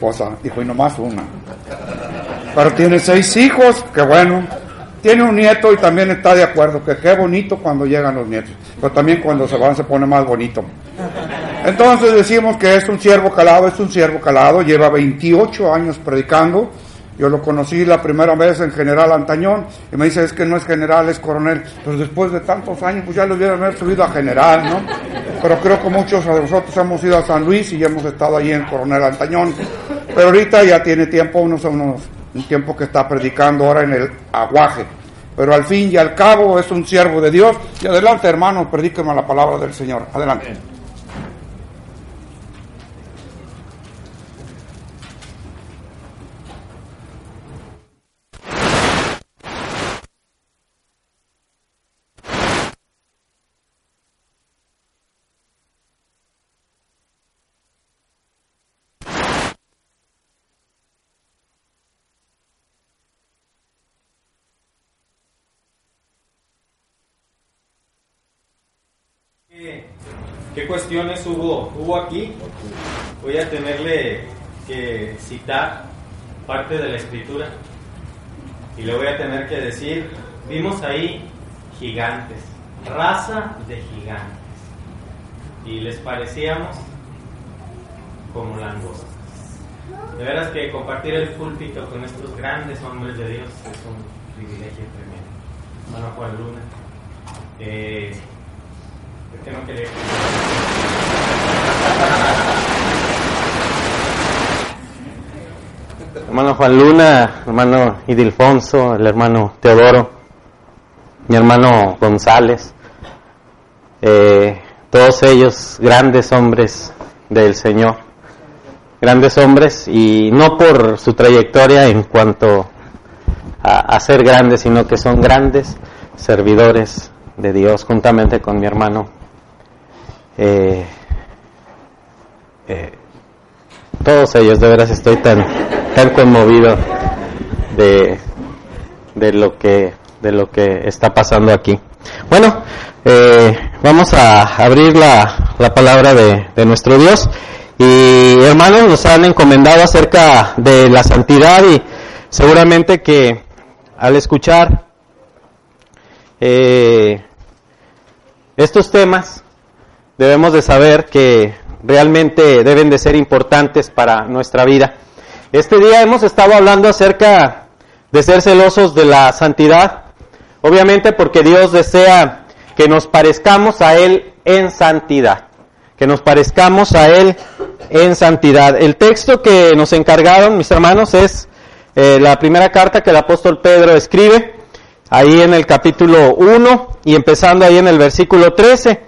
esposa, dijo, y nomás una. Pero tiene seis hijos, que bueno. Tiene un nieto y también está de acuerdo, que qué bonito cuando llegan los nietos. Pero también cuando se van se pone más bonito. Entonces decimos que es un siervo calado, es un siervo calado, lleva 28 años predicando yo lo conocí la primera vez en General Antañón y me dice, es que no es general, es coronel. Pero después de tantos años, pues ya lo hubieran haber subido a general, ¿no? Pero creo que muchos de nosotros hemos ido a San Luis y hemos estado ahí en Coronel Antañón. Pero ahorita ya tiene tiempo, unos, unos, un tiempo que está predicando ahora en el aguaje. Pero al fin y al cabo es un siervo de Dios. Y adelante, hermanos, predíqueme la palabra del Señor. Adelante. ¿Qué cuestiones hubo, hubo aquí? Voy a tenerle que citar parte de la escritura y le voy a tener que decir, vimos ahí gigantes, raza de gigantes, y les parecíamos como langostas. De veras que compartir el púlpito con estos grandes hombres de Dios es un privilegio tremendo. Hermano Juan Luna. Eh, Hermano Juan Luna, hermano Idilfonso, el hermano Teodoro, mi hermano González, eh, todos ellos grandes hombres del Señor, grandes hombres y no por su trayectoria en cuanto a ser grandes, sino que son grandes servidores de Dios juntamente con mi hermano eh, eh, todos ellos, de veras estoy tan, tan conmovido de, de, lo que, de lo que está pasando aquí. Bueno, eh, vamos a abrir la, la palabra de, de, nuestro Dios y hermanos nos han encomendado acerca de la santidad y seguramente que al escuchar eh, estos temas debemos de saber que realmente deben de ser importantes para nuestra vida. Este día hemos estado hablando acerca de ser celosos de la santidad, obviamente porque Dios desea que nos parezcamos a Él en santidad, que nos parezcamos a Él en santidad. El texto que nos encargaron, mis hermanos, es eh, la primera carta que el apóstol Pedro escribe, ahí en el capítulo 1 y empezando ahí en el versículo 13.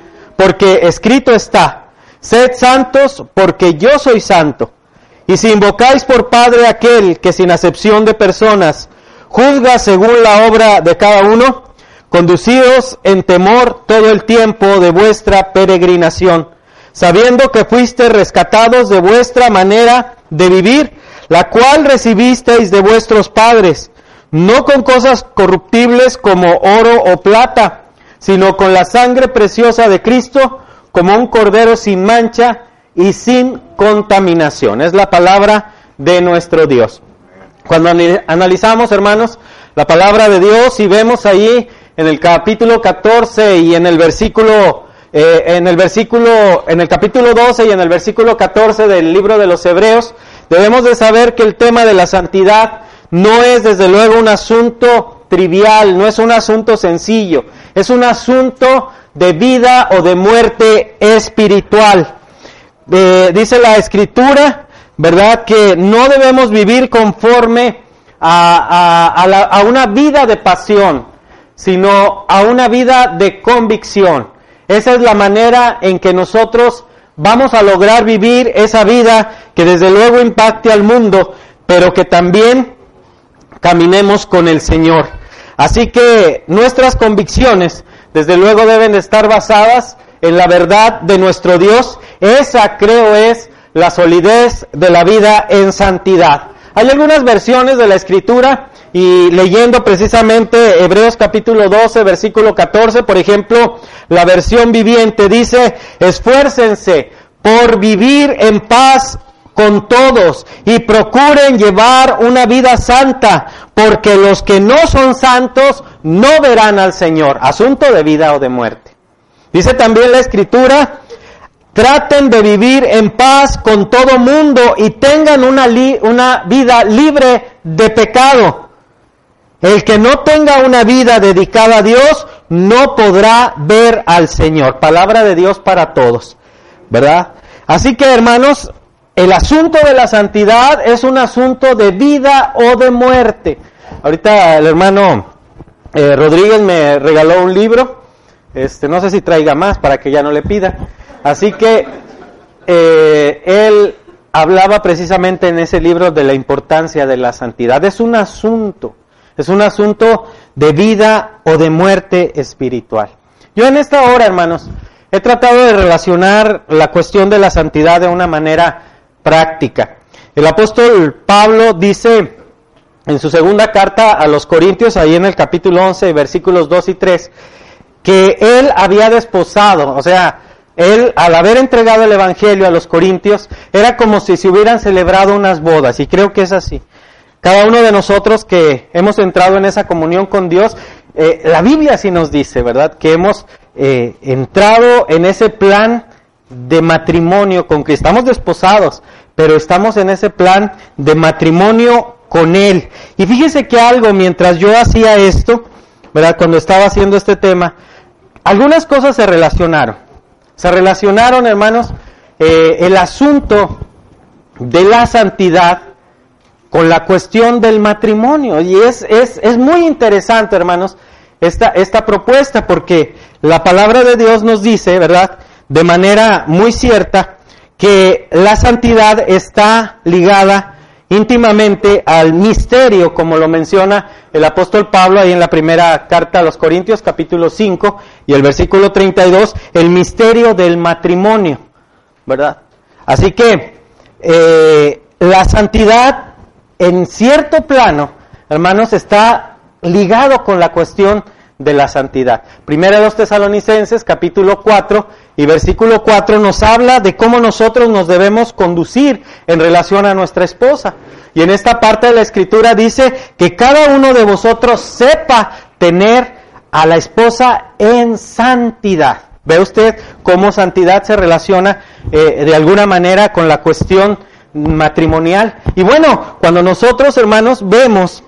porque escrito está, sed santos porque yo soy santo. Y si invocáis por Padre aquel que sin acepción de personas juzga según la obra de cada uno, conducidos en temor todo el tiempo de vuestra peregrinación, sabiendo que fuiste rescatados de vuestra manera de vivir, la cual recibisteis de vuestros padres, no con cosas corruptibles como oro o plata, sino con la sangre preciosa de Cristo como un cordero sin mancha y sin contaminación. Es la palabra de nuestro Dios. Cuando analizamos, hermanos, la palabra de Dios y vemos ahí en el capítulo 14 y en el versículo eh, en el versículo en el capítulo 12 y en el versículo 14 del libro de los Hebreos debemos de saber que el tema de la santidad no es desde luego un asunto trivial, no es un asunto sencillo, es un asunto de vida o de muerte espiritual. Eh, dice la escritura, ¿verdad? Que no debemos vivir conforme a, a una vida de pasión, sino a una vida de convicción. Esa es la manera en que nosotros vamos a lograr vivir esa vida que desde luego impacte al mundo, pero que también caminemos con el Señor. Así que nuestras convicciones, desde luego, deben de estar basadas en la verdad de nuestro Dios. Esa, creo, es la solidez de la vida en santidad. Hay algunas versiones de la escritura y leyendo precisamente Hebreos capítulo 12, versículo 14, por ejemplo, la versión viviente dice, esfuércense por vivir en paz con todos y procuren llevar una vida santa, porque los que no son santos no verán al Señor. Asunto de vida o de muerte. Dice también la escritura, traten de vivir en paz con todo mundo y tengan una, una vida libre de pecado. El que no tenga una vida dedicada a Dios no podrá ver al Señor. Palabra de Dios para todos, ¿verdad? Así que hermanos, el asunto de la santidad es un asunto de vida o de muerte. Ahorita el hermano eh, Rodríguez me regaló un libro, este, no sé si traiga más para que ya no le pida. Así que eh, él hablaba precisamente en ese libro de la importancia de la santidad. Es un asunto, es un asunto de vida o de muerte espiritual. Yo en esta hora, hermanos, he tratado de relacionar la cuestión de la santidad de una manera práctica. El apóstol Pablo dice en su segunda carta a los Corintios, ahí en el capítulo 11, versículos 2 y 3, que él había desposado, o sea, él al haber entregado el Evangelio a los Corintios, era como si se hubieran celebrado unas bodas, y creo que es así. Cada uno de nosotros que hemos entrado en esa comunión con Dios, eh, la Biblia sí nos dice, ¿verdad? Que hemos eh, entrado en ese plan de matrimonio con que estamos desposados, pero estamos en ese plan de matrimonio con Él. Y fíjese que algo, mientras yo hacía esto, ¿verdad? Cuando estaba haciendo este tema, algunas cosas se relacionaron. Se relacionaron, hermanos, eh, el asunto de la santidad con la cuestión del matrimonio. Y es, es, es muy interesante, hermanos, esta, esta propuesta, porque la palabra de Dios nos dice, ¿verdad? De manera muy cierta, que la santidad está ligada íntimamente al misterio, como lo menciona el apóstol Pablo ahí en la primera carta a los Corintios, capítulo 5 y el versículo 32, el misterio del matrimonio, ¿verdad? Así que eh, la santidad en cierto plano, hermanos, está ligado con la cuestión de la santidad. Primera de los tesalonicenses, capítulo 4 y versículo 4 nos habla de cómo nosotros nos debemos conducir en relación a nuestra esposa. Y en esta parte de la escritura dice que cada uno de vosotros sepa tener a la esposa en santidad. ¿Ve usted cómo santidad se relaciona eh, de alguna manera con la cuestión matrimonial. Y bueno, cuando nosotros, hermanos, vemos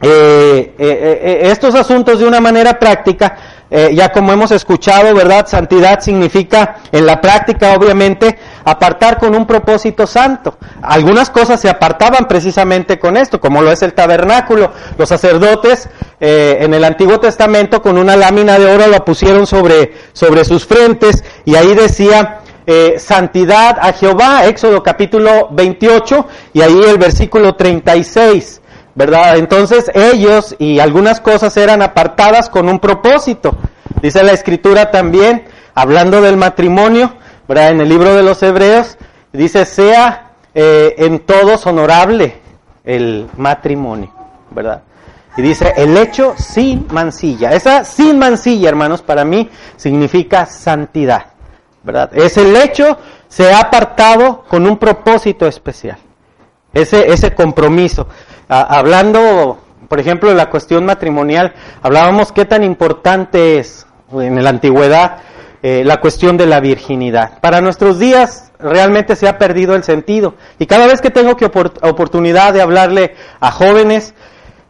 eh, eh, estos asuntos de una manera práctica, ya como hemos escuchado, ¿verdad? Santidad significa, en la práctica, obviamente, apartar con un propósito santo. Algunas cosas se apartaban precisamente con esto, como lo es el tabernáculo. Los sacerdotes en el Antiguo Testamento con una lámina de oro lo pusieron sobre, sobre sus frentes y ahí decía eh, santidad a Jehová, Éxodo capítulo 28 y ahí el versículo 36, ¿verdad? Entonces ellos y algunas cosas eran apartadas con un propósito. Dice la escritura también, hablando del matrimonio, ¿verdad? En el libro de los Hebreos, dice, sea eh, en todos honorable el matrimonio, ¿verdad? Y dice, el hecho sin mancilla. Esa sin mancilla, hermanos, para mí significa santidad. ¿verdad? el hecho se ha apartado con un propósito especial. Ese, ese compromiso. Hablando, por ejemplo, de la cuestión matrimonial, hablábamos qué tan importante es en la antigüedad eh, la cuestión de la virginidad. Para nuestros días realmente se ha perdido el sentido. Y cada vez que tengo que oportunidad de hablarle a jóvenes,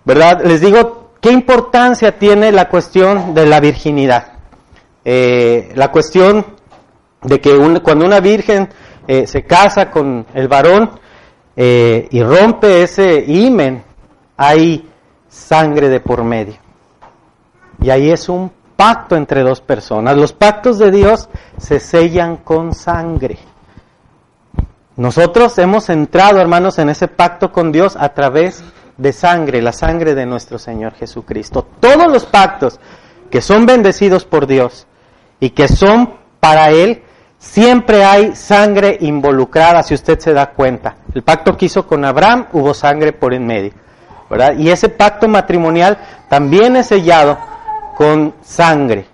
¿verdad? Les digo, ¿qué importancia tiene la cuestión de la virginidad? Eh, la cuestión de que cuando una virgen eh, se casa con el varón eh, y rompe ese himen, hay sangre de por medio. Y ahí es un pacto entre dos personas. Los pactos de Dios se sellan con sangre. Nosotros hemos entrado, hermanos, en ese pacto con Dios a través de sangre, la sangre de nuestro Señor Jesucristo. Todos los pactos que son bendecidos por Dios y que son para Él, siempre hay sangre involucrada, si usted se da cuenta. El pacto que hizo con Abraham hubo sangre por en medio, ¿verdad? Y ese pacto matrimonial también es sellado con sangre.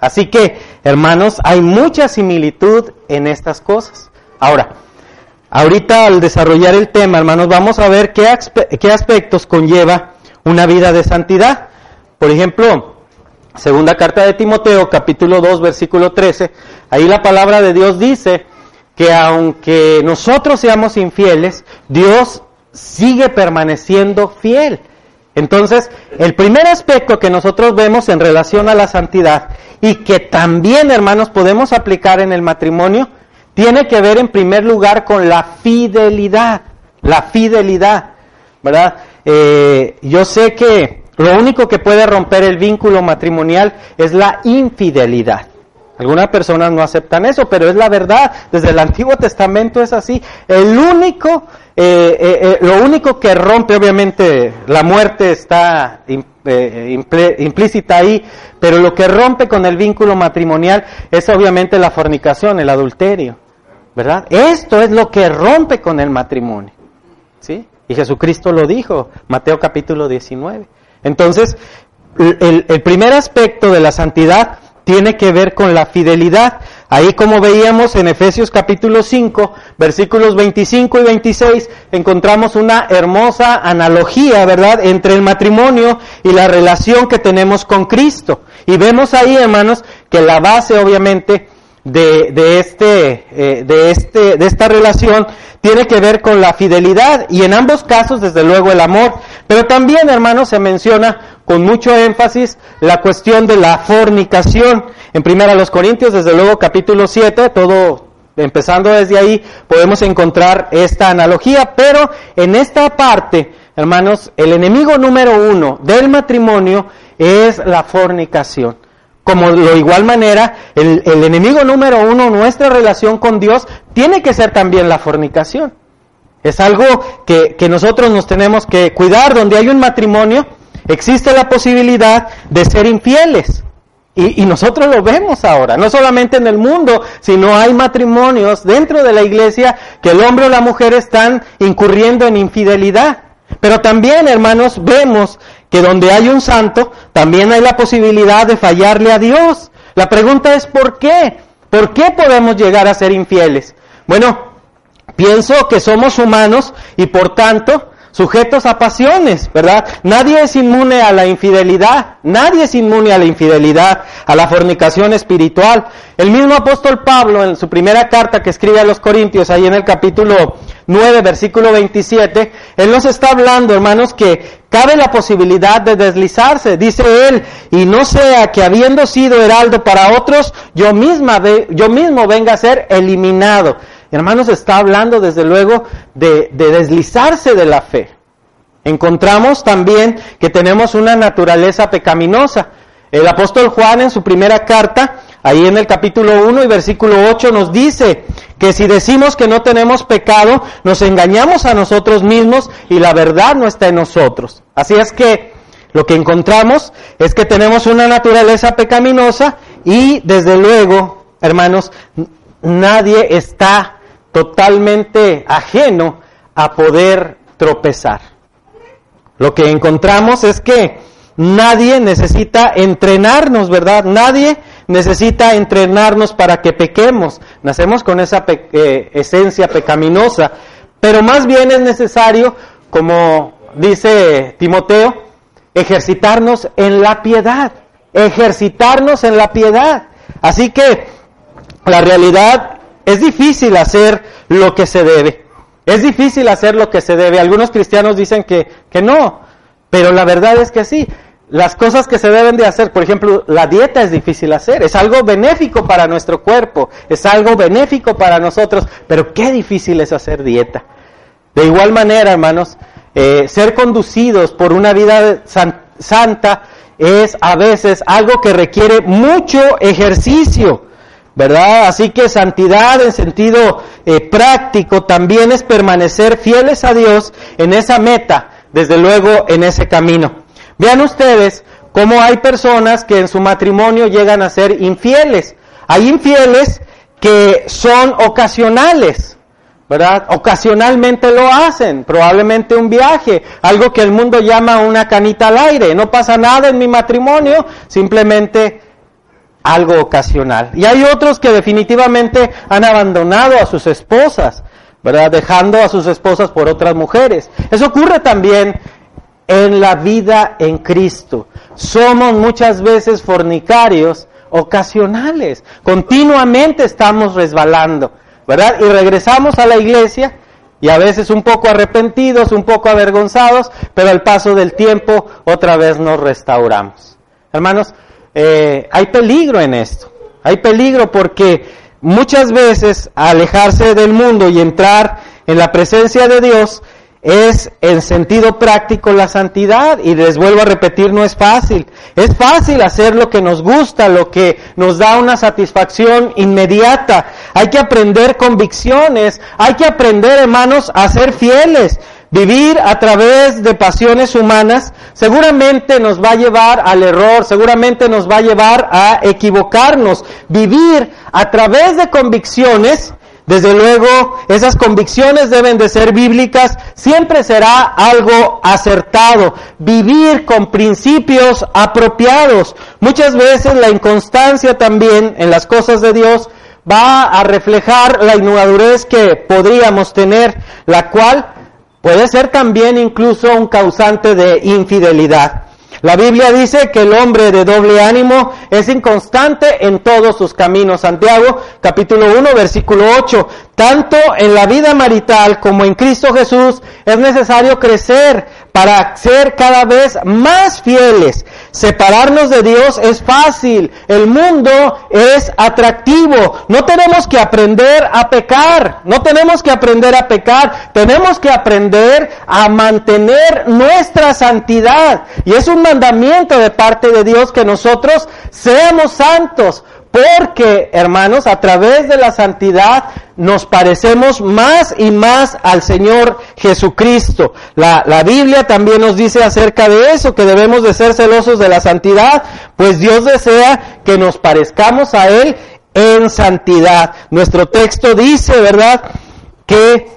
Así que, hermanos, hay mucha similitud en estas cosas. Ahora, ahorita al desarrollar el tema, hermanos, vamos a ver qué, qué aspectos conlleva una vida de santidad. Por ejemplo, segunda carta de Timoteo, capítulo 2, versículo 13, ahí la palabra de Dios dice que aunque nosotros seamos infieles, Dios sigue permaneciendo fiel. Entonces, el primer aspecto que nosotros vemos en relación a la santidad y que también, hermanos, podemos aplicar en el matrimonio, tiene que ver en primer lugar con la fidelidad. La fidelidad, ¿verdad? Eh, yo sé que lo único que puede romper el vínculo matrimonial es la infidelidad. Algunas personas no aceptan eso, pero es la verdad. Desde el Antiguo Testamento es así. El único, eh, eh, eh, lo único que rompe, obviamente, la muerte está implícita ahí, pero lo que rompe con el vínculo matrimonial es obviamente la fornicación, el adulterio, ¿verdad? Esto es lo que rompe con el matrimonio, ¿sí? Y Jesucristo lo dijo, Mateo capítulo 19. Entonces, el, primer aspecto de la santidad tiene que ver con la fidelidad. Ahí como veíamos en Efesios capítulo 5, versículos 25 y 26, encontramos una hermosa analogía, ¿verdad?, entre el matrimonio y la relación que tenemos con Cristo. Y vemos ahí, hermanos, que la base obviamente de, de, este, eh, de, este, de esta relación tiene que ver con la fidelidad y en ambos casos, desde luego, el amor. Pero también, hermanos, se menciona con mucho énfasis la cuestión de la fornicación. En primera los Corintios, desde luego, capítulo 7, todo empezando desde ahí, podemos encontrar esta analogía, pero en esta parte, hermanos, el enemigo número uno del matrimonio es la fornicación. Como de igual manera, el, enemigo número uno, nuestra relación con Dios, tiene que ser también la fornicación. Es algo que, nosotros nos tenemos que cuidar. Donde hay un matrimonio, existe la posibilidad de ser infieles. Y, y, nosotros lo vemos ahora, no solamente en el mundo, sino hay matrimonios dentro de la iglesia que el hombre o la mujer están incurriendo en infidelidad. Pero también, hermanos, vemos que donde hay un santo, también hay la posibilidad de fallarle a Dios. La pregunta es ¿por qué? ¿Por qué podemos llegar a ser infieles? Bueno, pienso que somos humanos y por tanto sujetos a pasiones, ¿verdad? Nadie es inmune a la infidelidad, nadie es inmune a la infidelidad, a la fornicación espiritual. El mismo apóstol Pablo en su primera carta que escribe a los Corintios, ahí en el capítulo 9, versículo 27, él nos está hablando, hermanos, que cabe la posibilidad de deslizarse, dice él, y no sea que habiendo sido heraldo para otros, yo misma, yo mismo venga a ser eliminado. Hermanos, está hablando desde luego de, deslizarse de la fe. Encontramos también que tenemos una naturaleza pecaminosa. El apóstol Juan en su primera carta, ahí en el capítulo 1 y versículo 8 nos dice que si decimos que no tenemos pecado, nos engañamos a nosotros mismos y la verdad no está en nosotros. Así es que lo que encontramos es que tenemos una naturaleza pecaminosa y desde luego, hermanos, nadie está totalmente ajeno a poder tropezar. Lo que encontramos es que nadie necesita entrenarnos, ¿verdad? Nadie necesita entrenarnos para que pequemos. Nacemos con esa eh, esencia pecaminosa, pero más bien es necesario, como dice Timoteo, ejercitarnos en la piedad, ejercitarnos en la piedad. Así que la realidad es difícil hacer lo que se debe. Es difícil hacer lo que se debe. Algunos cristianos dicen que, que no, pero la verdad es que sí. Las cosas que se deben de hacer, por ejemplo, la dieta es difícil hacer, es algo benéfico para nuestro cuerpo, es algo benéfico para nosotros, pero qué difícil es hacer dieta. De igual manera, hermanos, eh, ser conducidos por una vida santa es a veces algo que requiere mucho ejercicio, ¿verdad? Así que santidad en sentido eh, práctico también es permanecer fieles a Dios en esa meta, desde luego en ese camino. Vean ustedes cómo hay personas que en su matrimonio llegan a ser infieles. Hay infieles que son ocasionales, ¿verdad? Ocasionalmente lo hacen, probablemente un viaje, algo que el mundo llama una canita al aire. No pasa nada en mi matrimonio, simplemente algo ocasional. Y hay otros que definitivamente han abandonado a sus esposas, ¿verdad? Dejando a sus esposas por otras mujeres. Eso ocurre también en la vida en Cristo. Somos muchas veces fornicarios ocasionales. Continuamente estamos resbalando, ¿verdad? Y regresamos a la iglesia y a veces un poco arrepentidos, un poco avergonzados, pero al paso del tiempo otra vez nos restauramos. Hermanos, eh, hay peligro en esto. Hay peligro porque muchas veces alejarse del mundo y entrar en la presencia de Dios es en sentido práctico la santidad y les vuelvo a repetir, no es fácil. Es fácil hacer lo que nos gusta, lo que nos da una satisfacción inmediata. Hay que aprender convicciones, hay que aprender, hermanos, a ser fieles. Vivir a través de pasiones humanas seguramente nos va a llevar al error, seguramente nos va a llevar a equivocarnos. Vivir a través de convicciones desde luego, esas convicciones deben de ser bíblicas, siempre será algo acertado, vivir con principios apropiados. Muchas veces la inconstancia también en las cosas de Dios va a reflejar la inmadurez que podríamos tener, la cual puede ser también incluso un causante de infidelidad. La Biblia dice que el hombre de doble ánimo es inconstante en todos sus caminos. Santiago capítulo 1 versículo 8. Tanto en la vida marital como en Cristo Jesús es necesario crecer para ser cada vez más fieles. Separarnos de Dios es fácil. El mundo es atractivo. No tenemos que aprender a pecar. No tenemos que aprender a pecar. Tenemos que aprender a mantener nuestra santidad. Y es un mandamiento de parte de Dios que nosotros seamos santos. Porque, hermanos, a través de la santidad nos parecemos más y más al Señor Jesucristo. La, la, Biblia también nos dice acerca de eso, que debemos de ser celosos de la santidad, pues Dios desea que nos parezcamos a Él en santidad. Nuestro texto dice, ¿verdad?, que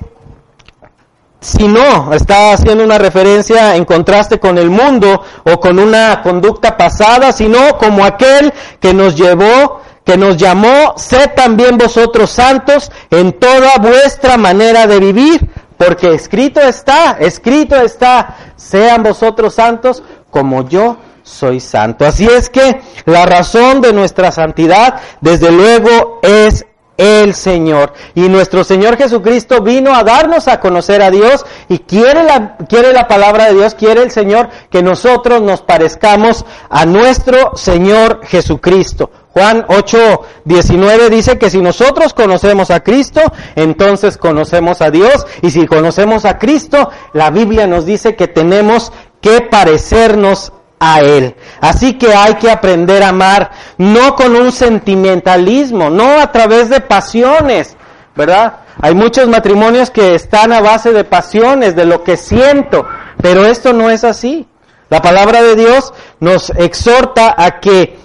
si no está haciendo una referencia en contraste con el mundo o con una conducta pasada, sino como aquel que nos llevó que nos llamó, sed también vosotros santos en toda vuestra manera de vivir, porque escrito está, escrito está, sean vosotros santos como yo soy santo. Así es que la razón de nuestra santidad, desde luego, es el Señor. Y nuestro Señor Jesucristo vino a darnos a conocer a Dios y quiere la, quiere la palabra de Dios, quiere el Señor que nosotros nos parezcamos a nuestro Señor Jesucristo. Juan 8, 19 dice que si nosotros conocemos a Cristo, entonces conocemos a Dios. Y si conocemos a Cristo, la Biblia nos dice que tenemos que parecernos a Él. Así que hay que aprender a amar, no con un sentimentalismo, no a través de pasiones, ¿verdad? Hay muchos matrimonios que están a base de pasiones, de lo que siento, pero esto no es así. La palabra de Dios nos exhorta a que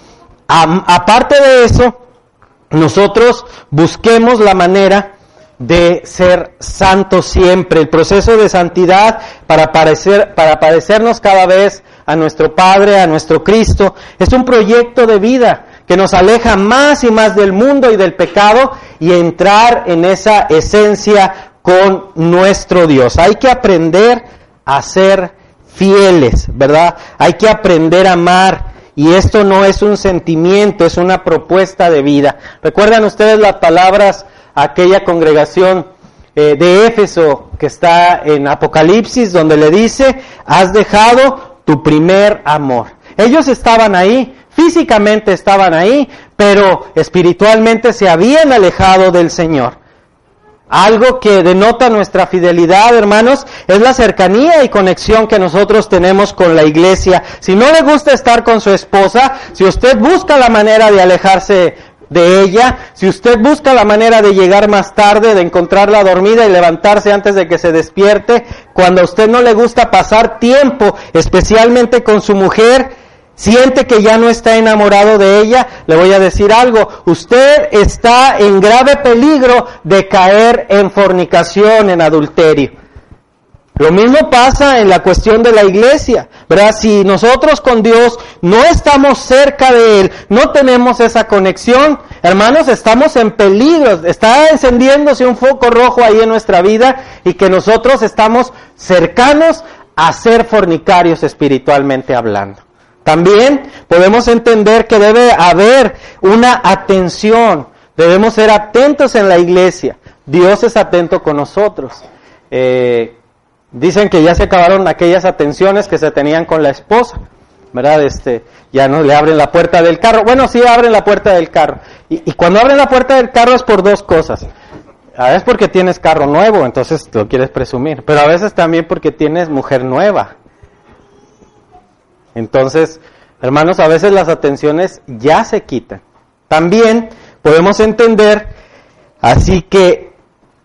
aparte de eso, nosotros busquemos la manera de ser santos siempre. El proceso de santidad para, parecer, para parecernos cada vez a nuestro Padre, a nuestro Cristo, es un proyecto de vida que nos aleja más y más del mundo y del pecado y entrar en esa esencia con nuestro Dios. Hay que aprender a ser fieles, ¿verdad? Hay que aprender a amar Y esto no es un sentimiento, es una propuesta de vida. ¿Recuerdan ustedes las palabras a aquella congregación eh, de Éfeso que está en Apocalipsis, donde le dice, has dejado tu primer amor? Ellos estaban ahí, físicamente estaban ahí, pero espiritualmente se habían alejado del Señor. Algo que denota nuestra fidelidad, hermanos, es la cercanía y conexión que nosotros tenemos con la iglesia. Si no le gusta estar con su esposa, si usted busca la manera de alejarse de ella, si usted busca la manera de llegar más tarde, de encontrarla dormida y levantarse antes de que se despierte, cuando a usted no le gusta pasar tiempo, especialmente con su mujer, siente que ya no está enamorado de ella, le voy a decir algo, usted está en grave peligro de caer en fornicación, en adulterio. Lo mismo pasa en la cuestión de la iglesia, ¿verdad? Si nosotros con Dios no estamos cerca de Él, no tenemos esa conexión, hermanos, estamos en peligro, está encendiéndose un foco rojo ahí en nuestra vida y que nosotros estamos cercanos a ser fornicarios espiritualmente hablando. También podemos entender que debe haber una atención, debemos ser atentos en la iglesia. Dios es atento con nosotros. Eh, dicen que ya se acabaron aquellas atenciones que se tenían con la esposa, ¿verdad? Este, ya no le abren la puerta del carro. Bueno, sí abren la puerta del carro. Y, y cuando abren la puerta del carro es por dos cosas. A veces porque tienes carro nuevo, entonces lo quieres presumir. Pero a veces también porque tienes mujer nueva. Entonces, hermanos, a veces las atenciones ya se quitan. También podemos entender, así que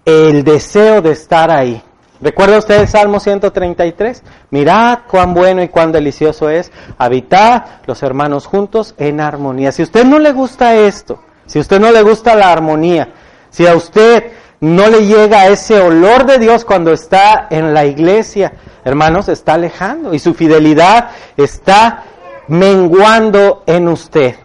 el deseo de estar ahí. ¿Recuerda usted el Salmo 133? Mirad cuán bueno y cuán delicioso es habitar los hermanos juntos en armonía. Si a usted no le gusta esto, si a usted no le gusta la armonía, si a usted no le llega ese olor de Dios cuando está en la iglesia, hermanos, está alejando y su fidelidad está menguando en usted.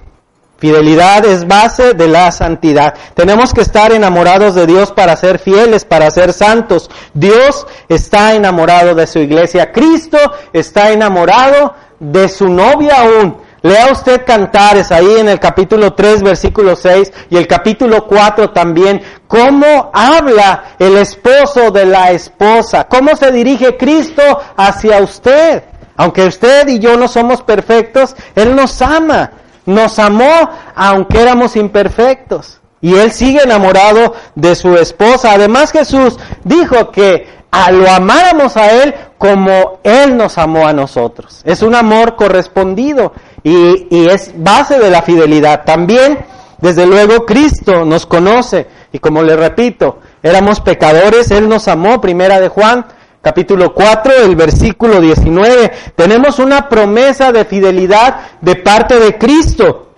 Fidelidad es base de la santidad. Tenemos que estar enamorados de Dios para ser fieles, para ser santos. Dios está enamorado de su iglesia. Cristo está enamorado de su novia aún. Lea usted Cantares ahí en el capítulo 3, versículo 6 y el capítulo 4 también, cómo habla el esposo de la esposa, cómo se dirige Cristo hacia usted. Aunque usted y yo no somos perfectos, Él nos ama, nos amó aunque éramos imperfectos. Y Él sigue enamorado de su esposa. Además Jesús dijo que a lo amáramos a Él como Él nos amó a nosotros. Es un amor correspondido y, es base de la fidelidad. También, desde luego, Cristo nos conoce y como le repito, éramos pecadores, Él nos amó, primera de Juan, capítulo 4, el versículo 19. Tenemos una promesa de fidelidad de parte de Cristo.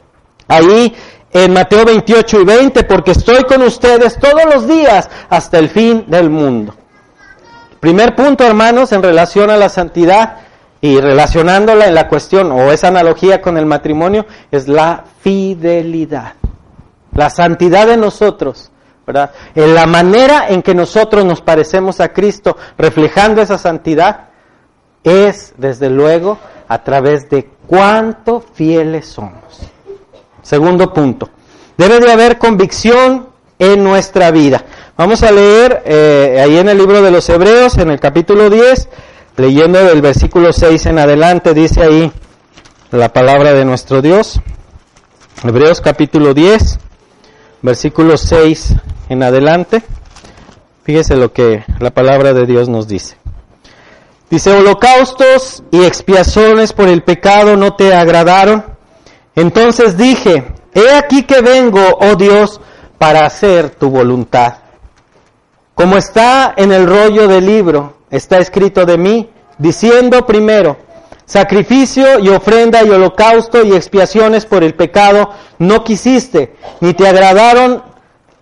Ahí en Mateo 28 y 20, porque estoy con ustedes todos los días hasta el fin del mundo. Primer punto, hermanos, en relación a la santidad y relacionándola en la cuestión o esa analogía con el matrimonio, es la fidelidad. La santidad de nosotros, ¿verdad? En la manera en que nosotros nos parecemos a Cristo, reflejando esa santidad, es, desde luego, a través de cuánto fieles somos. Segundo punto, debe de haber convicción en nuestra vida. Vamos a leer eh, ahí en el libro de los Hebreos, en el capítulo 10, leyendo del versículo 6 en adelante, dice ahí la palabra de nuestro Dios. Hebreos capítulo 10, versículo 6 en adelante. Fíjese lo que la palabra de Dios nos dice. Dice, holocaustos y expiaciones por el pecado no te agradaron. Entonces dije, he aquí que vengo, oh Dios, para hacer tu voluntad. Como está en el rollo del libro, está escrito de mí, diciendo primero, sacrificio y ofrenda y holocausto y expiaciones por el pecado no quisiste, ni te agradaron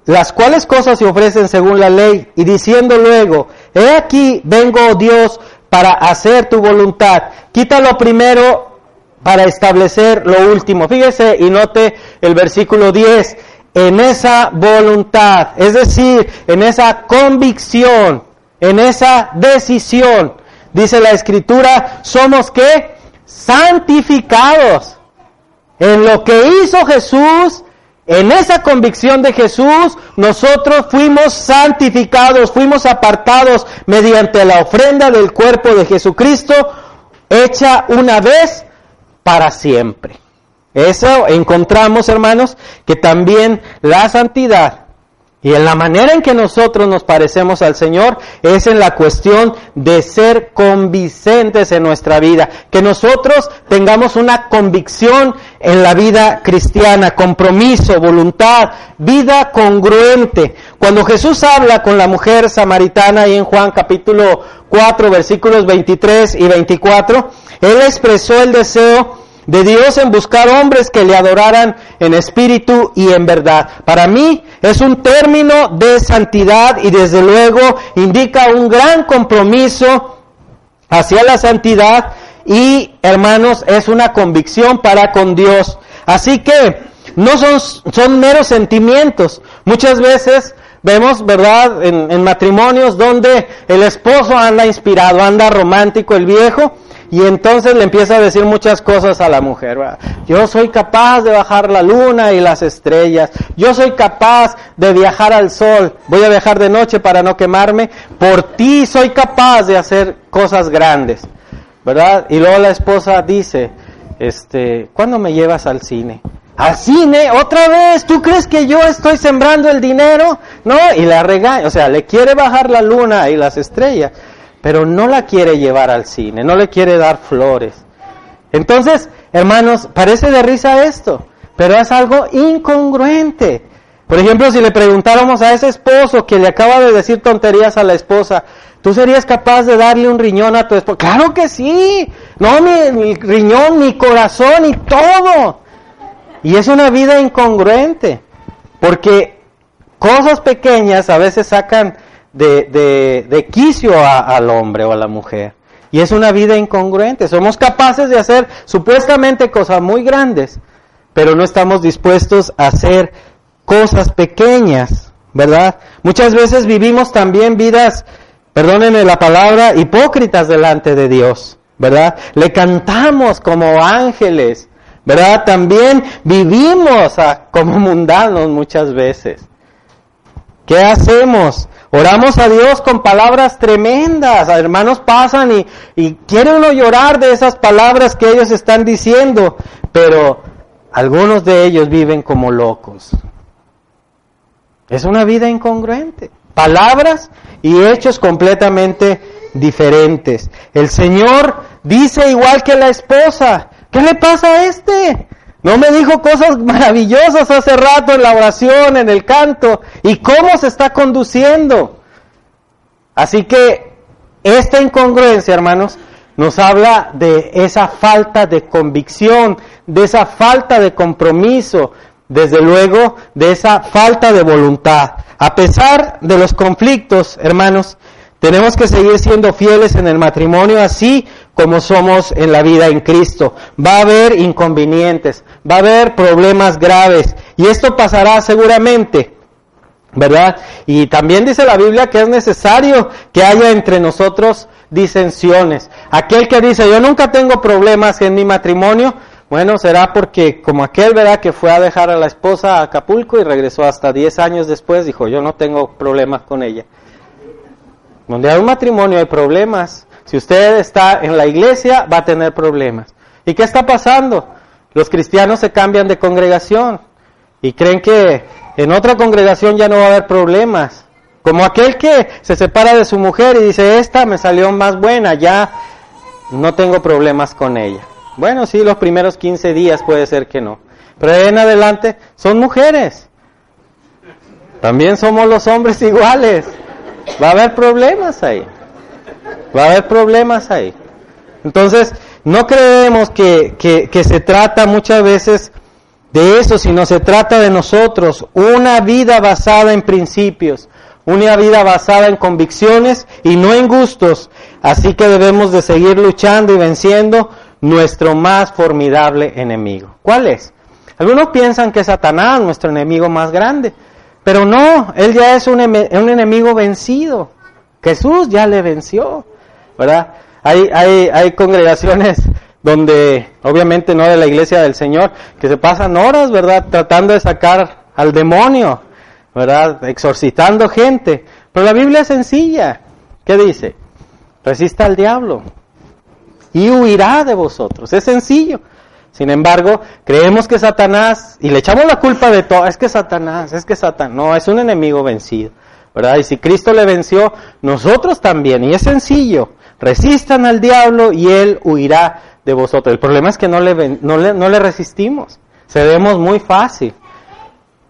las cuales cosas se ofrecen según la ley, y diciendo luego, he aquí vengo oh Dios para hacer tu voluntad. Quítalo primero para establecer lo último. Fíjese y note el versículo 10 en esa voluntad, es decir, en esa convicción, en esa decisión. Dice la escritura, somos que santificados. En lo que hizo Jesús, en esa convicción de Jesús, nosotros fuimos santificados, fuimos apartados mediante la ofrenda del cuerpo de Jesucristo, hecha una vez para siempre. Eso encontramos, hermanos, que también la santidad y en la manera en que nosotros nos parecemos al Señor es en la cuestión de ser convincentes en nuestra vida. Que nosotros tengamos una convicción en la vida cristiana, compromiso, voluntad, vida congruente. Cuando Jesús habla con la mujer samaritana ahí en Juan capítulo 4 versículos 23 y 24, Él expresó el deseo de Dios en buscar hombres que le adoraran en espíritu y en verdad. Para mí es un término de santidad y desde luego indica un gran compromiso hacia la santidad y hermanos es una convicción para con Dios. Así que no son, son meros sentimientos. Muchas veces vemos, ¿verdad?, en, en matrimonios donde el esposo anda inspirado, anda romántico el viejo, y entonces le empieza a decir muchas cosas a la mujer. Yo soy capaz de bajar la luna y las estrellas. Yo soy capaz de viajar al sol. Voy a viajar de noche para no quemarme. Por ti soy capaz de hacer cosas grandes. ¿Verdad? Y luego la esposa dice, este, ¿cuándo me llevas al cine? ¿Al cine? ¿Otra vez? ¿Tú crees que yo estoy sembrando el dinero? No, y la regaña. O sea, le quiere bajar la luna y las estrellas pero no la quiere llevar al cine, no le quiere dar flores. Entonces, hermanos, parece de risa esto, pero es algo incongruente. Por ejemplo, si le preguntáramos a ese esposo que le acaba de decir tonterías a la esposa, ¿tú serías capaz de darle un riñón a tu esposa? Claro que sí. No, mi, riñón, mi corazón y todo. Y es una vida incongruente, porque cosas pequeñas a veces sacan de, de, quicio al hombre o a la mujer. Y es una vida incongruente. Somos capaces de hacer supuestamente cosas muy grandes, pero no estamos dispuestos a hacer cosas pequeñas, ¿verdad? Muchas veces vivimos también vidas, perdónenme la palabra, hipócritas delante de Dios, ¿verdad? Le cantamos como ángeles, ¿verdad? También vivimos como mundanos muchas veces. ¿Qué hacemos? Oramos a Dios con palabras tremendas. Hermanos pasan y, y quiere uno llorar de esas palabras que ellos están diciendo, pero algunos de ellos viven como locos. Es una vida incongruente. Palabras y hechos completamente diferentes. El Señor dice igual que la esposa, ¿qué le pasa a este? No me dijo cosas maravillosas hace rato en la oración, en el canto, y cómo se está conduciendo. Así que esta incongruencia, hermanos, nos habla de esa falta de convicción, de esa falta de compromiso, desde luego de esa falta de voluntad. A pesar de los conflictos, hermanos, tenemos que seguir siendo fieles en el matrimonio así como somos en la vida en Cristo. Va a haber inconvenientes, va a haber problemas graves y esto pasará seguramente. ¿Verdad? Y también dice la Biblia que es necesario que haya entre nosotros disensiones. Aquel que dice, yo nunca tengo problemas en mi matrimonio, bueno, será porque como aquel, ¿verdad? Que fue a dejar a la esposa a Acapulco y regresó hasta 10 años después, dijo, yo no tengo problemas con ella. Donde hay un matrimonio hay problemas. Si usted está en la iglesia, va a tener problemas. ¿Y qué está pasando? Los cristianos se cambian de congregación y creen que en otra congregación ya no va a haber problemas. Como aquel que se separa de su mujer y dice, esta me salió más buena, ya no tengo problemas con ella. Bueno, sí, los primeros 15 días puede ser que no. Pero en adelante son mujeres. También somos los hombres iguales. Va a haber problemas ahí. Va a haber problemas ahí. Entonces, no creemos que, que, se trata muchas veces de eso, sino se trata de nosotros, una vida basada en principios, una vida basada en convicciones y no en gustos. Así que debemos de seguir luchando y venciendo nuestro más formidable enemigo. ¿Cuál es? Algunos piensan que Satanás, nuestro enemigo más grande. Pero no, él ya es un, un enemigo vencido. Jesús ya le venció, ¿verdad? Hay, hay, hay congregaciones donde obviamente no de la iglesia del Señor, que se pasan horas, ¿verdad? Tratando de sacar al demonio, ¿verdad? Exorcitando gente. Pero la Biblia es sencilla. ¿Qué dice? Resista al diablo y huirá de vosotros. Es sencillo. Sin embargo, creemos que Satanás, y le echamos la culpa de todo, es que Satanás, es que Satanás, no, es un enemigo vencido, Y si Cristo le venció, nosotros también, y es sencillo, resistan al diablo y él huirá de vosotros. El problema es que no le, no le, no le resistimos, cedemos muy fácil.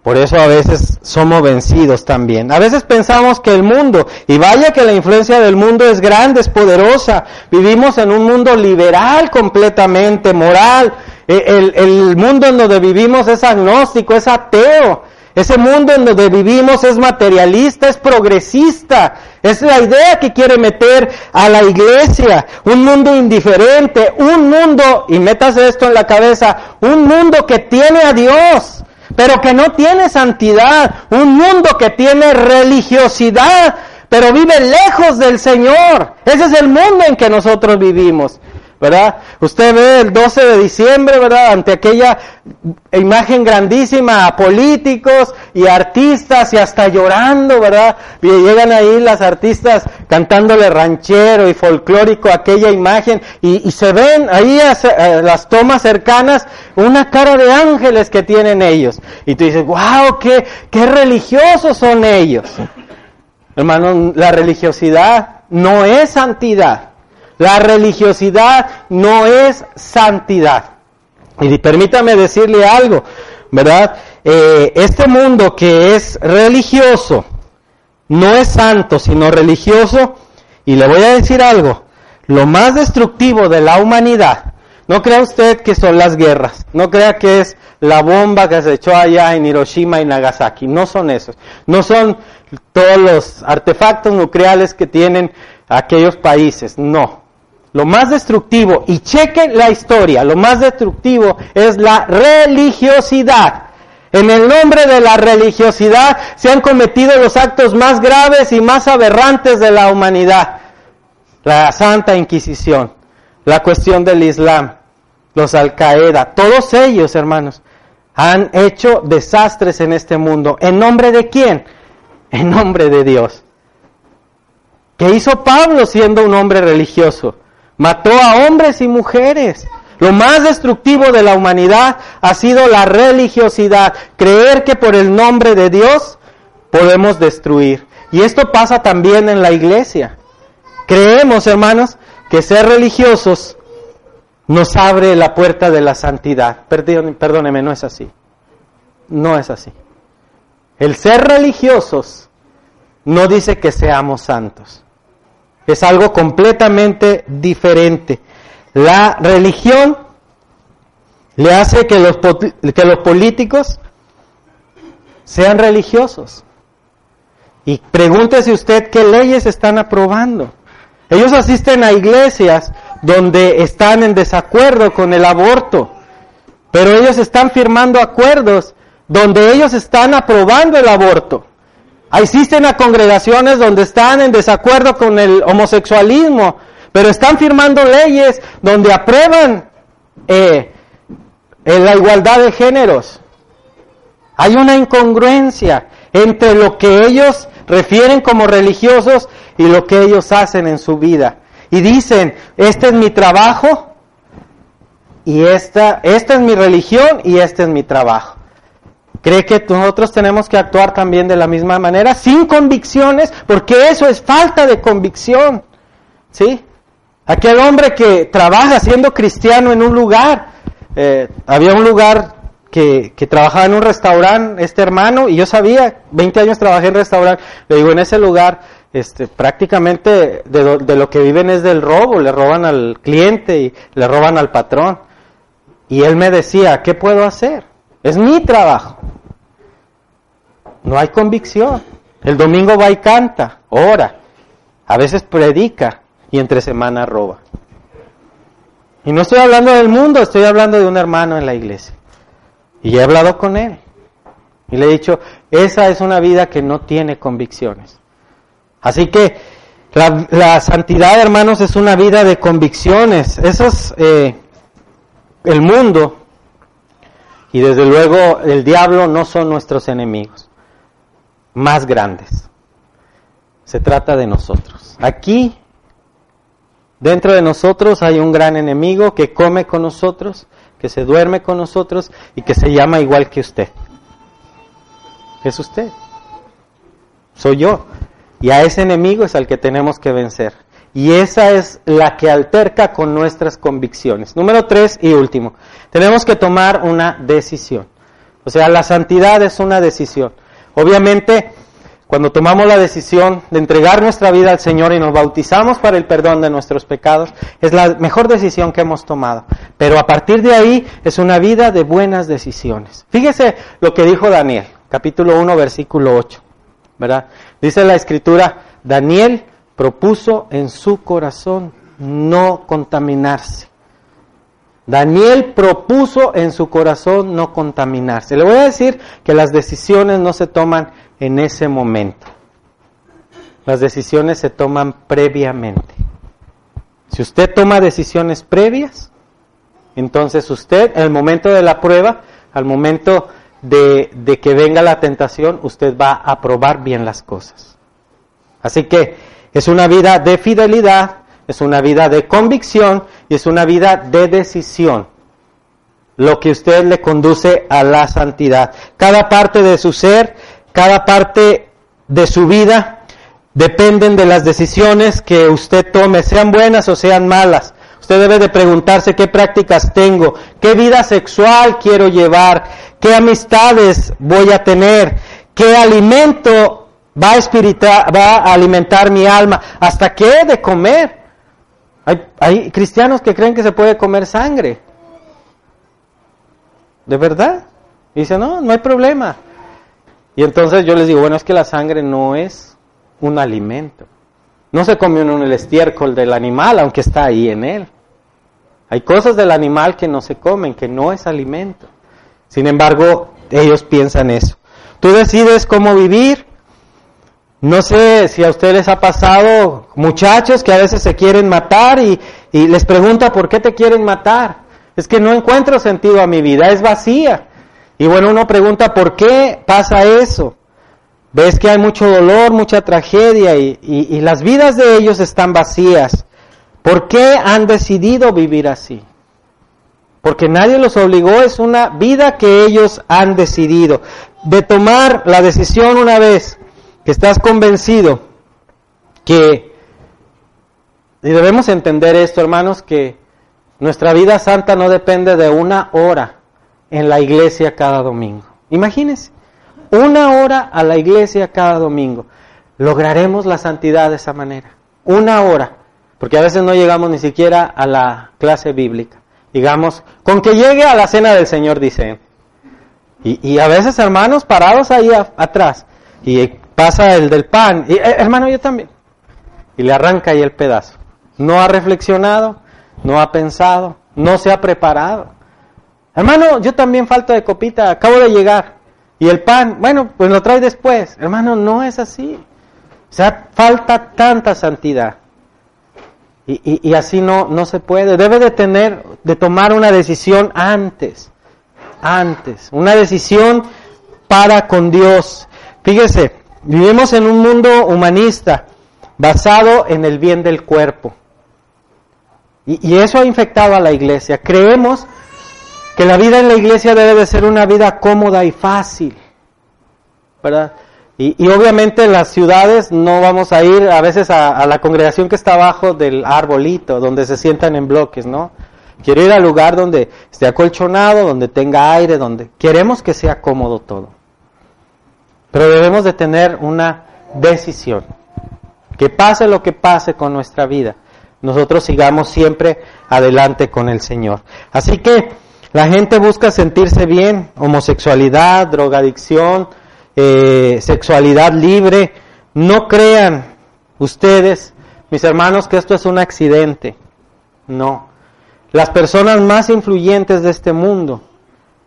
Por eso a veces somos vencidos también. A veces pensamos que el mundo, y vaya que la influencia del mundo es grande, es poderosa. Vivimos en un mundo liberal completamente, moral. E, el mundo en donde vivimos es agnóstico, es ateo. Ese mundo en donde vivimos es materialista, es progresista. Es la idea que quiere meter a la iglesia. Un mundo indiferente, un mundo, y métase esto en la cabeza, un mundo que tiene a Dios pero que no tiene santidad, un mundo que tiene religiosidad, pero vive lejos del Señor. Ese es el mundo en que nosotros vivimos. ¿Verdad? Usted ve el 12 de diciembre, ¿verdad? Ante aquella imagen grandísima a políticos y artistas y hasta llorando, ¿verdad? Llegan ahí las artistas cantándole ranchero y folclórico aquella imagen y, se ven ahí a, las tomas cercanas una cara de ángeles que tienen ellos. Y tú dices, wow, qué, qué religiosos son ellos. Hermano, la religiosidad no es santidad. La religiosidad no es santidad. Y permítame decirle algo, ¿verdad? Eh, este mundo que es religioso, no es santo, sino religioso, y le voy a decir algo, lo más destructivo de la humanidad, no crea usted que son las guerras, no crea que es la bomba que se echó allá en Hiroshima y Nagasaki, no son esos, no son todos los artefactos nucleares que tienen aquellos países, no, lo más destructivo, y chequen la historia, lo más destructivo es la religiosidad. En el nombre de la religiosidad se han cometido los actos más graves y más aberrantes de la humanidad. La Santa Inquisición, la cuestión del Islam, los Al-Qaeda, todos ellos, hermanos, han hecho desastres en este mundo. ¿En nombre de quién? En nombre de Dios. ¿Qué hizo Pablo siendo un hombre religioso? Mató a hombres y mujeres. Lo más destructivo de la humanidad ha sido la religiosidad, creer que por el nombre de Dios podemos destruir. Y esto pasa también en la iglesia. Creemos, hermanos, que ser religiosos nos abre la puerta de la santidad. perdóneme, no es así. No es así. El ser religiosos no dice que seamos santos. Es algo completamente diferente. La religión le hace que los, que los políticos sean religiosos. Y pregúntese usted qué leyes están aprobando. Ellos asisten a iglesias donde están en desacuerdo con el aborto, pero ellos están firmando acuerdos donde ellos están aprobando el aborto. Existen a congregaciones donde están en desacuerdo con el homosexualismo, pero están firmando leyes donde aprueban eh, la igualdad de géneros. Hay una incongruencia entre lo que ellos refieren como religiosos y lo que ellos hacen en su vida. Y dicen, este es mi trabajo y esta, esta es mi religión y este es mi trabajo. ¿Cree que nosotros tenemos que actuar también de la misma manera, sin convicciones? Porque eso es falta de convicción. ¿Sí? Aquel hombre que trabaja siendo cristiano en un lugar, eh, había un lugar que, trabajaba en un restaurante, este hermano, y yo sabía, 20 años trabajé en restaurante, le digo, en ese lugar, este, prácticamente de, de lo que viven es del robo, le roban al cliente y le roban al patrón. Y él me decía, ¿qué puedo hacer? Es mi trabajo. No hay convicción. El domingo va y canta, ora, a veces predica y entre semana roba. Y no estoy hablando del mundo, estoy hablando de un hermano en la iglesia. Y he hablado con él. Y le he dicho, esa es una vida que no tiene convicciones. Así que la, santidad, hermanos, es una vida de convicciones. Esos, eh, el mundo y desde luego el diablo no son nuestros enemigos más grandes. Se trata de nosotros. Aquí, dentro de nosotros hay un gran enemigo que come con nosotros, que se duerme con nosotros y que se llama igual que usted. Es usted. Soy yo. Y a ese enemigo es al que tenemos que vencer. Y esa es la que alterca con nuestras convicciones. Número tres y último. Tenemos que tomar una decisión. O sea, la santidad es una decisión. Obviamente, cuando tomamos la decisión de entregar nuestra vida al Señor y nos bautizamos para el perdón de nuestros pecados, es la mejor decisión que hemos tomado. Pero a partir de ahí es una vida de buenas decisiones. Fíjese lo que dijo Daniel, capítulo 1, versículo 8. ¿Verdad? Dice la escritura, Daniel propuso en su corazón no contaminarse. Daniel propuso en su corazón no contaminarse. Le voy a decir que las decisiones no se toman en ese momento. Las decisiones se toman previamente. Si usted toma decisiones previas, entonces usted, el momento de la prueba, al momento de, de que venga la tentación, usted va a probar bien las cosas. Así que es una vida de fidelidad, es una vida de convicción y es una vida de decisión. Lo que usted le conduce a la santidad. Cada parte de su ser, cada parte de su vida dependen de las decisiones que usted tome, sean buenas o sean malas. Usted debe de preguntarse qué prácticas tengo, qué vida sexual quiero llevar, qué amistades voy a tener, qué alimento va a, va a alimentar mi alma. ¿Hasta qué de comer? Hay, hay cristianos que creen que se puede comer sangre. ¿De verdad? Y dicen, no, no hay problema. Y entonces yo les digo, bueno, es que la sangre no es un alimento. No se come uno el estiércol del animal, aunque está ahí en él. Hay cosas del animal que no se comen, que no es alimento. Sin embargo, ellos piensan eso. Tú decides cómo vivir, no sé si a ustedes ha pasado muchachos que a veces se quieren matar y, les pregunta por qué te quieren matar. Es que no encuentro sentido a mi vida, es vacía. Y bueno, uno pregunta por qué pasa eso. Ves que hay mucho dolor, mucha tragedia y, y las vidas de ellos están vacías. ¿Por qué han decidido vivir así? Porque nadie los obligó, es una vida que ellos han decidido. De tomar la decisión una vez que estás convencido que, y debemos entender esto, hermanos, que nuestra vida santa no depende de una hora en la iglesia cada domingo. Imagínense, una hora a la iglesia cada domingo. Lograremos la santidad de esa manera. Una hora. Porque a veces no llegamos ni siquiera a la clase bíblica. Digamos, con que llegue a la cena del Señor, dice. Y, a veces, hermanos, parados ahí atrás. Y pasa el del pan, y eh, hermano yo también, y le arranca ahí el pedazo. No ha reflexionado, no ha pensado, no se ha preparado. Hermano, yo también falta de copita, acabo de llegar. Y el pan, bueno, pues lo trae después. Hermano, no es así. O sea, falta tanta santidad. Y, y, y, así no, no se puede. Debe de tener, de tomar una decisión antes. Antes. Una decisión para con Dios. Fíjese, Vivimos en un mundo humanista basado en el bien del cuerpo. Y, eso ha infectado a la iglesia. Creemos que la vida en la iglesia debe de ser una vida cómoda y fácil. ¿Verdad? Y, obviamente en las ciudades no vamos a ir a veces a, la congregación que está abajo del arbolito, donde se sientan en bloques, ¿no? Quiero ir al lugar donde esté acolchonado, donde tenga aire, donde queremos que sea cómodo todo. Pero debemos de tener una decisión. Que pase lo que pase con nuestra vida, nosotros sigamos siempre adelante con el Señor. Así que la gente busca sentirse bien, homosexualidad, drogadicción, eh, sexualidad libre. No crean ustedes, mis hermanos, que esto es un accidente. No. Las personas más influyentes de este mundo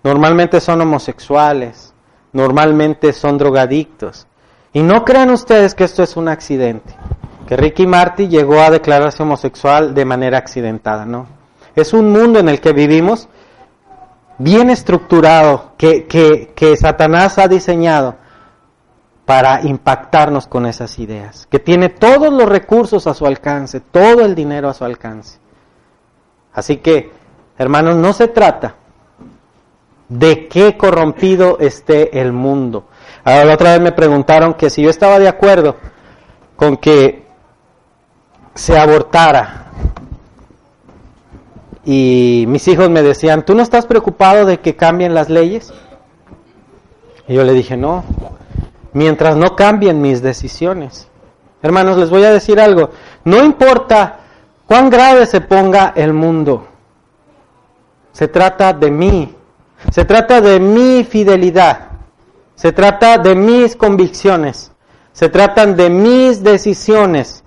normalmente son homosexuales, normalmente son drogadictos. Y no crean ustedes que esto es un accidente, que Ricky Marty llegó a declararse homosexual de manera accidentada, no. Es un mundo en el que vivimos bien estructurado que, que, que Satanás ha diseñado para impactarnos con esas ideas, que tiene todos los recursos a su alcance, todo el dinero a su alcance. Así que, hermanos, no se trata de qué corrompido esté el mundo. Ahora, la otra vez me preguntaron que si yo estaba de acuerdo con que se abortara. Y mis hijos me decían, ¿tú no estás preocupado de que cambien las leyes? Y yo le dije, no, mientras no cambien mis decisiones. Hermanos, les voy a decir algo. No importa cuán grave se ponga el mundo. Se trata de mí. Se trata de mi fidelidad. Se trata de mis convicciones. Se tratan de mis decisiones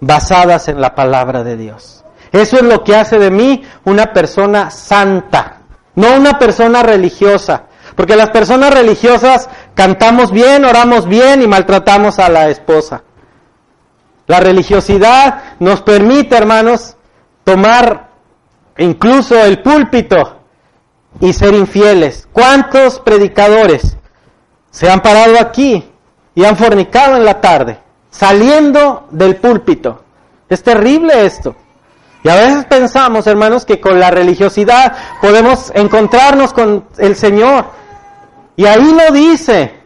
basadas en la palabra de Dios. Eso es lo que hace de mí una persona santa, no una persona religiosa. Porque las personas religiosas cantamos bien, oramos bien y maltratamos a la esposa. La religiosidad nos permite, hermanos, tomar incluso el púlpito y ser infieles. ¿Cuántos predicadores se han parado aquí y han fornicado en la tarde, saliendo del púlpito? Es terrible esto. Y a veces pensamos, hermanos, que con la religiosidad podemos encontrarnos con el Señor. Y ahí lo dice.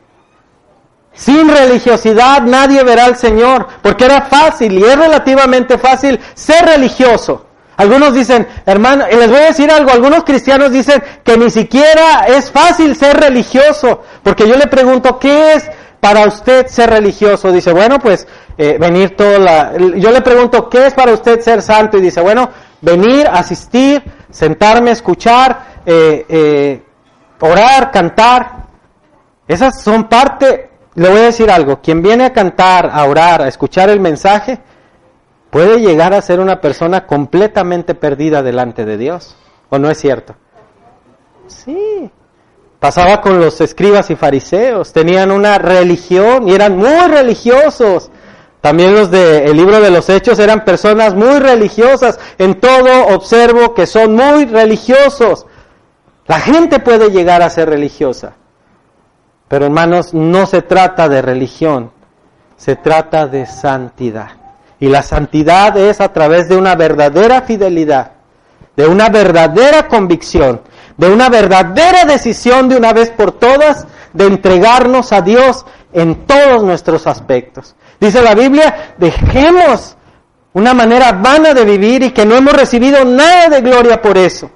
Sin religiosidad nadie verá al Señor, porque era fácil y es relativamente fácil ser religioso. Algunos dicen, hermano, y les voy a decir algo, algunos cristianos dicen que ni siquiera es fácil ser religioso, porque yo le pregunto, ¿qué es para usted ser religioso? Dice, bueno, pues eh, venir toda la... Yo le pregunto, ¿qué es para usted ser santo? Y dice, bueno, venir, asistir, sentarme, escuchar, eh, eh, orar, cantar. Esas son parte, le voy a decir algo, quien viene a cantar, a orar, a escuchar el mensaje, puede llegar a ser una persona completamente perdida delante de Dios. ¿O no es cierto? Sí. Pasaba con los escribas y fariseos, tenían una religión y eran muy religiosos. También los del libro de los Hechos eran personas muy religiosas. En todo observo que son muy religiosos. La gente puede llegar a ser religiosa. Pero hermanos, no se trata de religión, se trata de santidad. Y la santidad es a través de una verdadera fidelidad, de una verdadera convicción, de una verdadera decisión de una vez por todas de entregarnos a Dios en todos nuestros aspectos. Dice la Biblia, dejemos una manera vana de vivir y que no hemos recibido nada de gloria por eso.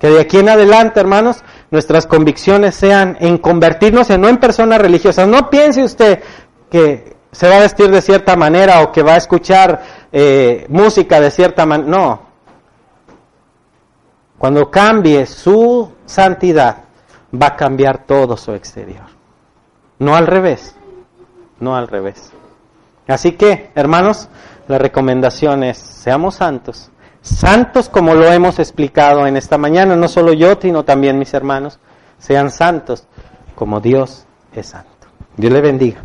Que de aquí en adelante, hermanos, nuestras convicciones sean en convertirnos en no en personas religiosas. No piense usted que se va a vestir de cierta manera o que va a escuchar eh, música de cierta manera. No. Cuando cambie su santidad, va a cambiar todo su exterior. No al revés. No al revés. Así que, hermanos, la recomendación es, seamos santos santos como lo hemos explicado en esta mañana, no solo yo, sino también mis hermanos, sean santos como Dios es santo. Dios le bendiga.